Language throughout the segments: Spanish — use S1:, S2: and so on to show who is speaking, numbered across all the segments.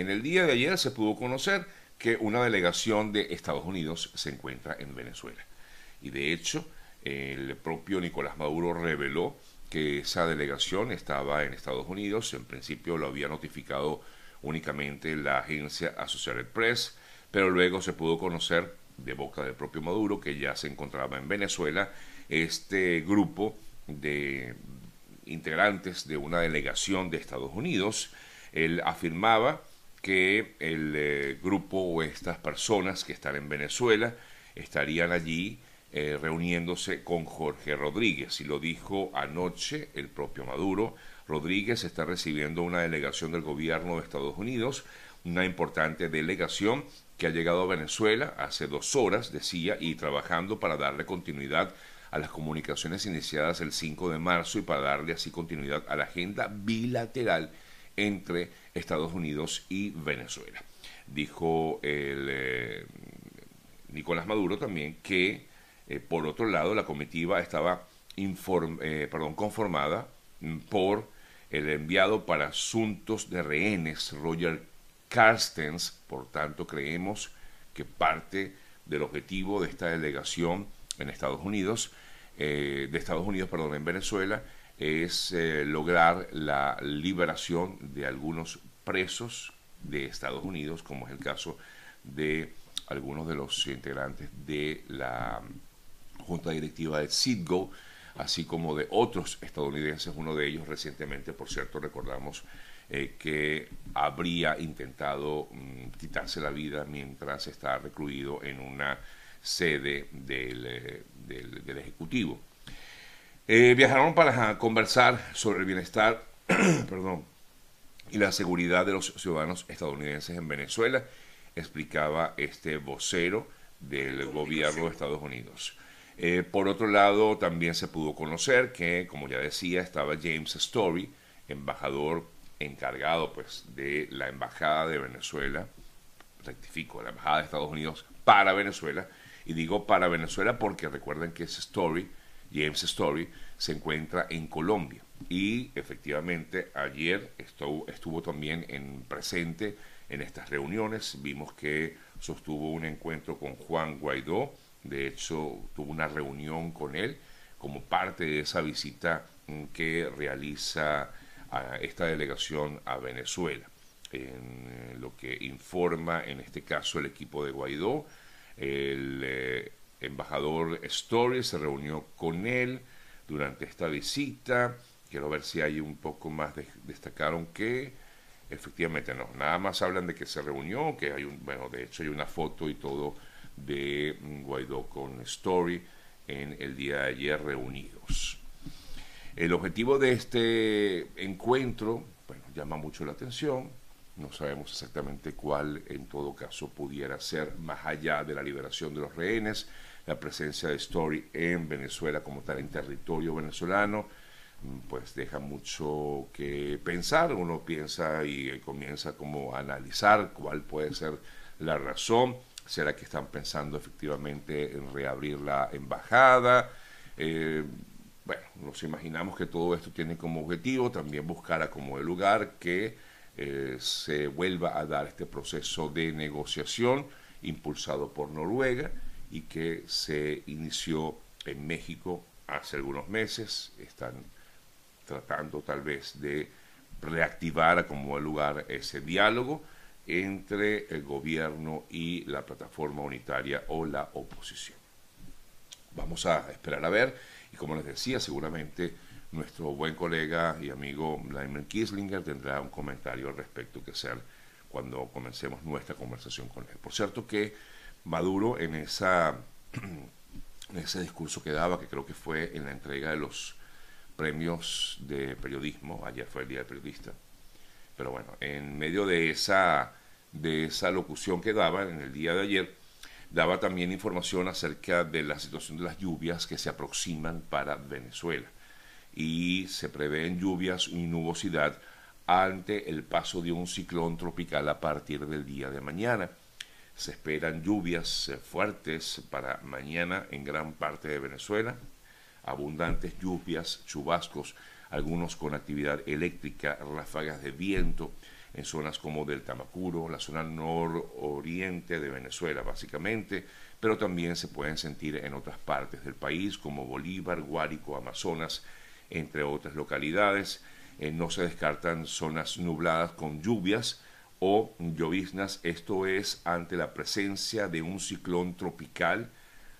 S1: en el día de ayer se pudo conocer que una delegación de Estados Unidos se encuentra en Venezuela. Y de hecho, el propio Nicolás Maduro reveló que esa delegación estaba en Estados Unidos. En principio lo había notificado únicamente la agencia Associated Press, pero luego se pudo conocer de boca del propio Maduro que ya se encontraba en Venezuela este grupo de integrantes de una delegación de Estados Unidos. Él afirmaba que el eh, grupo o estas personas que están en Venezuela estarían allí eh, reuniéndose con Jorge Rodríguez. Y lo dijo anoche el propio Maduro. Rodríguez está recibiendo una delegación del gobierno de Estados Unidos, una importante delegación que ha llegado a Venezuela hace dos horas, decía, y trabajando para darle continuidad a las comunicaciones iniciadas el 5 de marzo y para darle así continuidad a la agenda bilateral entre Estados Unidos y Venezuela. Dijo el, eh, Nicolás Maduro también que, eh, por otro lado, la comitiva estaba eh, perdón, conformada por el enviado para asuntos de rehenes, Roger Carstens. Por tanto, creemos que parte del objetivo de esta delegación en Estados Unidos, de Estados Unidos, perdón, en Venezuela, es eh, lograr la liberación de algunos presos de Estados Unidos, como es el caso de algunos de los integrantes de la Junta Directiva de Citgo, así como de otros estadounidenses, uno de ellos recientemente, por cierto, recordamos eh, que habría intentado mm, quitarse la vida mientras está recluido en una sede del eh, Ejecutivo. Eh, viajaron para conversar sobre el bienestar perdón, y la seguridad de los ciudadanos estadounidenses en Venezuela, explicaba este vocero del gobierno de Estados Unidos. Eh, por otro lado, también se pudo conocer que, como ya decía, estaba James Story, embajador encargado pues, de la Embajada de Venezuela, rectifico, la Embajada de Estados Unidos para Venezuela, y digo para Venezuela porque recuerden que ese Story James Story, se encuentra en Colombia. Y efectivamente ayer estuvo, estuvo también en presente en estas reuniones. Vimos que sostuvo un encuentro con Juan Guaidó. De hecho, tuvo una reunión con él como parte de esa visita que realiza esta delegación a Venezuela. En lo que informa en este caso el equipo de Guaidó, el eh, embajador Story se reunió con él durante esta visita. Quiero ver si hay un poco más de, destacaron que efectivamente no, nada más hablan de que se reunió, que hay un, bueno, de hecho hay una foto y todo de Guaidó con Story en el día de ayer reunidos. El objetivo de este encuentro, bueno, llama mucho la atención, no sabemos exactamente cuál en todo caso pudiera ser, más allá de la liberación de los rehenes, la presencia de Story en Venezuela como tal, en territorio venezolano, mm, pues deja mucho que pensar. Uno piensa y comienza como a analizar cuál puede ser la razón. ¿Será que están pensando efectivamente en reabrir la embajada? Eh, bueno, nos imaginamos que todo esto tiene como objetivo también buscar a como el lugar que eh, se vuelva a dar este proceso de negociación impulsado por Noruega y que se inició en México hace algunos meses. Están tratando tal vez de reactivar como lugar ese diálogo entre el gobierno y la plataforma unitaria o la oposición. Vamos a esperar a ver y como les decía, seguramente nuestro buen colega y amigo Vladimir Kislinger tendrá un comentario al respecto que hacer cuando comencemos nuestra conversación con él. Por cierto que Maduro en, esa, en ese discurso que daba, que creo que fue en la entrega de los premios de periodismo, ayer fue el Día del Periodista, pero bueno, en medio de esa, de esa locución que daba en el día de ayer, daba también información acerca de la situación de las lluvias que se aproximan para Venezuela y se prevén lluvias y nubosidad ante el paso de un ciclón tropical a partir del día de mañana. Se esperan lluvias fuertes para mañana en gran parte de Venezuela, abundantes lluvias, chubascos, algunos con actividad eléctrica, ráfagas de viento en zonas como del Tamacuro, la zona nororiente de Venezuela básicamente, pero también se pueden sentir en otras partes del país como Bolívar, Guárico, Amazonas, entre otras localidades. Eh, no se descartan zonas nubladas con lluvias o lloviznas. Esto es ante la presencia de un ciclón tropical,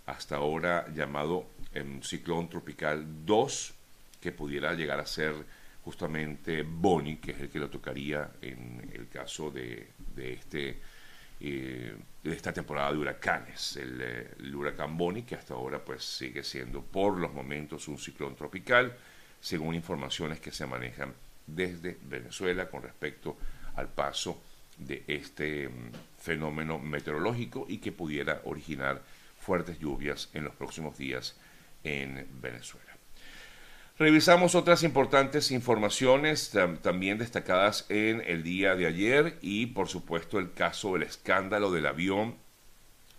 S1: hasta ahora llamado em, ciclón tropical 2, que pudiera llegar a ser justamente Bonnie, que es el que lo tocaría en el caso de, este, eh, de esta temporada de huracanes. El, eh, el, huracán Bonnie, que hasta ahora pues sigue siendo por los momentos un ciclón tropical, según informaciones que se manejan desde Venezuela con respecto al paso de este mm, fenómeno meteorológico y que pudiera originar fuertes lluvias en los próximos días en Venezuela. Revisamos otras importantes informaciones también destacadas en el día de ayer y por supuesto el caso del escándalo del avión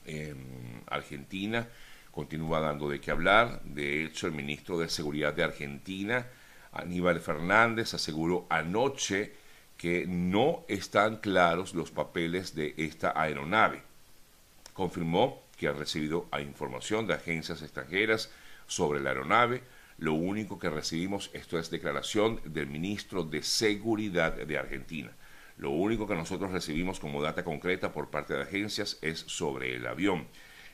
S1: en Argentina continúa dando de qué hablar. De hecho, el ministro de Seguridad de Argentina, Aníbal Fernández, aseguró anoche que no están claros los papeles de esta aeronave. Confirmó que ha recibido información de agencias extranjeras sobre la aeronave, lo único que recibimos, esto es declaración del ministro de Seguridad de Argentina. Lo único que nosotros recibimos como data concreta por parte de agencias es sobre el avión.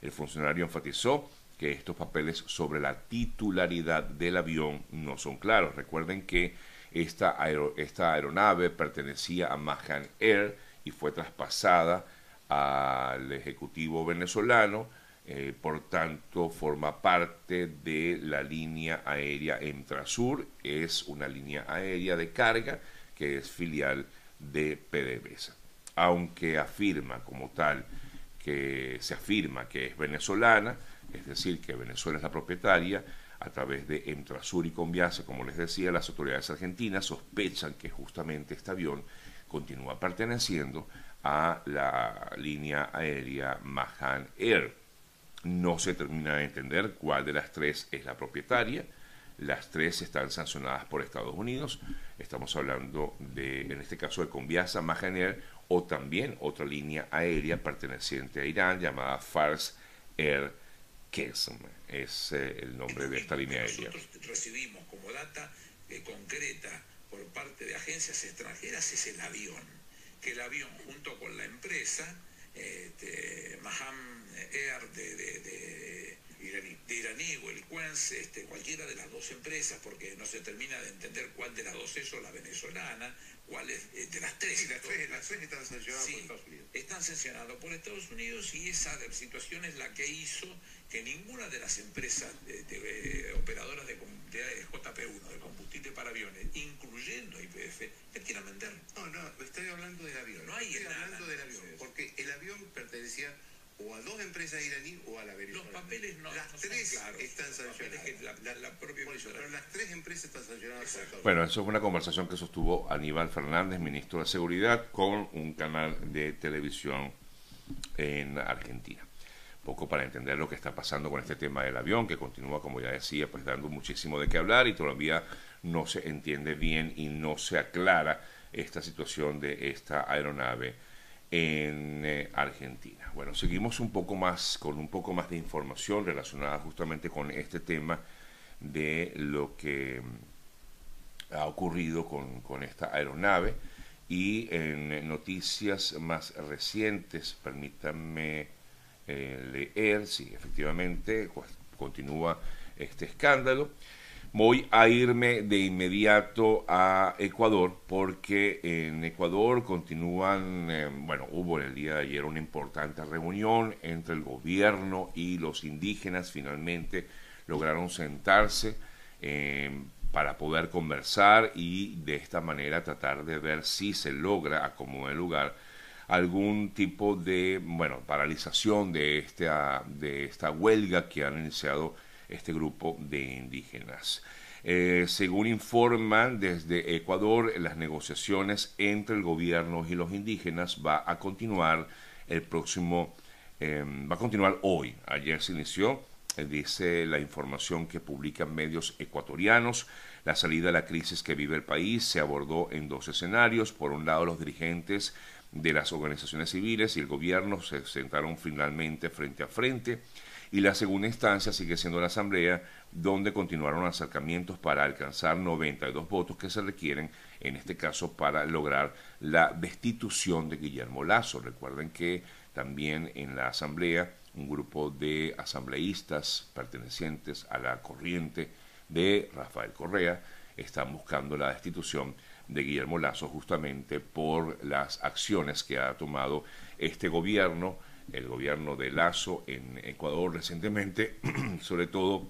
S1: El funcionario enfatizó que estos papeles sobre la titularidad del avión no son claros. Recuerden que esta, aeronave pertenecía a Mahan Air y fue traspasada al Ejecutivo venezolano eh, por tanto forma parte de la línea aérea Entrasur, es una línea aérea de carga que es filial de PDVSA. Aunque afirma como tal que se afirma que es venezolana, es decir, que Venezuela es la propietaria, a través de Entrasur y Conviasa, como les decía, las autoridades argentinas sospechan que justamente este avión continúa perteneciendo a la línea aérea Mahan Air. No se termina de entender cuál de las tres es la propietaria. Las tres están sancionadas por Estados Unidos. Estamos hablando de, en este caso, de Conviasa, Mahaner o también otra línea aérea perteneciente a Irán llamada Fars Air Kesm. Es eh, el nombre de esta línea aérea.
S2: Recibimos como data eh, concreta por parte de agencias extranjeras es el avión. Que el avión junto con la empresa, este, Maham Air de, iraní. de iraní o el Quense, este, cualquiera de las dos empresas, porque no se termina de entender cuál de las dos es o la venezolana, cuál es eh, de las tres.
S3: las, tres las, tres están sancionadas por Estados Unidos.
S2: Están sancionadas por Estados Unidos y esa situación es la que hizo que ninguna de las empresas de, de, operadoras de, de, JP1, de combustible para aviones, incluyendo IPF, le quieran vender.
S3: No, no, estoy hablando del avión.
S2: No hay
S3: estoy
S2: nada,
S3: hablando del avión, porque el avión pertenecía o a dos empresas iraníes o
S2: papeles no,
S3: las
S2: no
S3: tres
S2: claros,
S3: están sancionadas.
S2: La, la, la, propia
S3: Por eso, pero las tres empresas están sancionadas.
S1: Bueno, eso es una conversación que sostuvo Aníbal Fernández, ministro de Seguridad, con un canal de televisión en Argentina. Poco para entender lo que está pasando con este tema del avión, que continúa, como ya decía, pues dando muchísimo de qué hablar y todavía no se entiende bien y no se aclara esta situación de esta aeronave en eh, Argentina. Bueno, seguimos un poco más con un poco más de información relacionada justamente con este tema de lo que mm, ha ocurrido con, esta aeronave y en noticias más recientes, permítanme eh, leer, si efectivamente continúa este escándalo. Voy a irme de inmediato a Ecuador porque en Ecuador continúan, eh, bueno, hubo en el día de ayer una importante reunión entre el gobierno y los indígenas. Finalmente lograron sentarse eh, para poder conversar y de esta manera tratar de ver si se logra acomodar lugar algún tipo de, bueno, paralización de esta, de esta huelga que han iniciado este grupo de indígenas. Eh, según informan desde Ecuador, las negociaciones entre el gobierno y los indígenas va a continuar el próximo, eh, va a continuar hoy. Ayer se inició, eh, dice la información que publican medios ecuatorianos. La salida de la crisis que vive el país se abordó en dos escenarios. Por un lado, los dirigentes de las organizaciones civiles y el gobierno se sentaron finalmente frente a frente y la segunda instancia sigue siendo la Asamblea, donde continuaron acercamientos para alcanzar 92 votos que se requieren, en este caso, para lograr la destitución de Guillermo Lazo. Recuerden que también en la Asamblea un grupo de asambleístas pertenecientes a la corriente de Rafael Correa están buscando la destitución de Guillermo Lazo justamente por las acciones que ha tomado este gobierno el gobierno de Lazo en Ecuador recientemente, sobre todo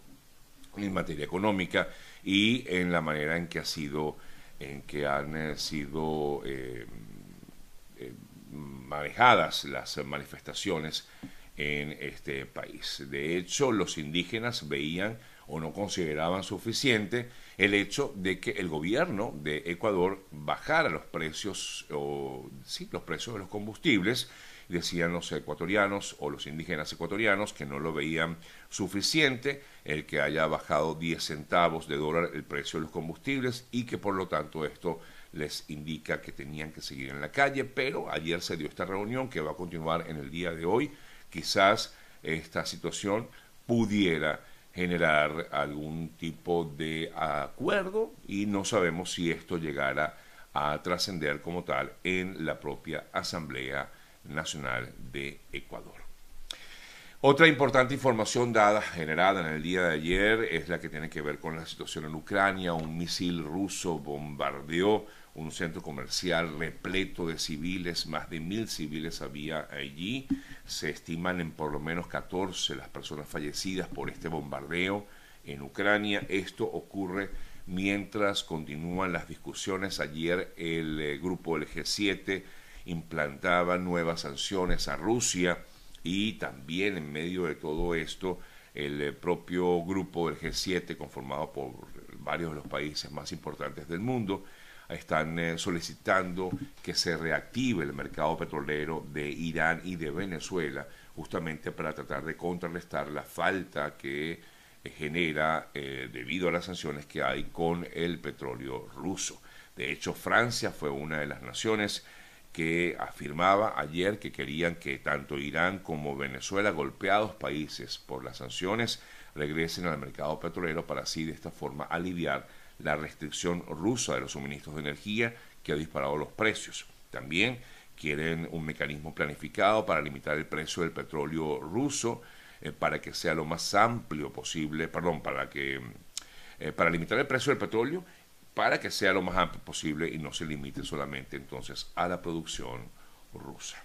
S1: en materia económica y en la manera en que ha sido, en que han eh, sido eh, eh, manejadas las manifestaciones en este país. De hecho, los indígenas veían o no consideraban suficiente el hecho de que el gobierno de Ecuador bajara los precios o sí, los precios de los combustibles decían los ecuatorianos o los indígenas ecuatorianos que no lo veían suficiente el que haya bajado 10 centavos de dólar el precio de los combustibles y que por lo tanto esto les indica que tenían que seguir en la calle, pero ayer se dio esta reunión que va a continuar en el día de hoy. Quizás esta situación pudiera generar algún tipo de acuerdo y no sabemos si esto llegara a trascender como tal en la propia Asamblea Nacional de Ecuador. Otra importante información dada, generada en el día de ayer, es la que tiene que ver con la situación en Ucrania. Un misil ruso bombardeó un centro comercial repleto de civiles, más de mil civiles había allí. Se estiman en por lo menos 14 las personas fallecidas por este bombardeo en Ucrania. Esto ocurre mientras continúan las discusiones. Ayer el eh, grupo del G7 implantaba nuevas sanciones a Rusia y también en medio de todo esto el eh, propio grupo del G7 conformado por varios de los países más importantes del mundo están eh, solicitando que se reactive el mercado petrolero de Irán y de Venezuela justamente para tratar de contrarrestar la falta que eh, genera debido a las sanciones que hay con el petróleo ruso. De hecho, Francia fue una de las naciones que afirmaba ayer que querían que tanto Irán como Venezuela, golpeados países por las sanciones, regresen al mercado petrolero para así de esta forma aliviar la restricción rusa de los suministros de energía que ha disparado los precios. También quieren un mecanismo planificado para limitar el precio del petróleo ruso eh, para que sea lo más amplio posible, perdón, para que eh, para limitar el precio del petróleo para que sea lo más amplio posible y no se limite solamente entonces a la producción rusa.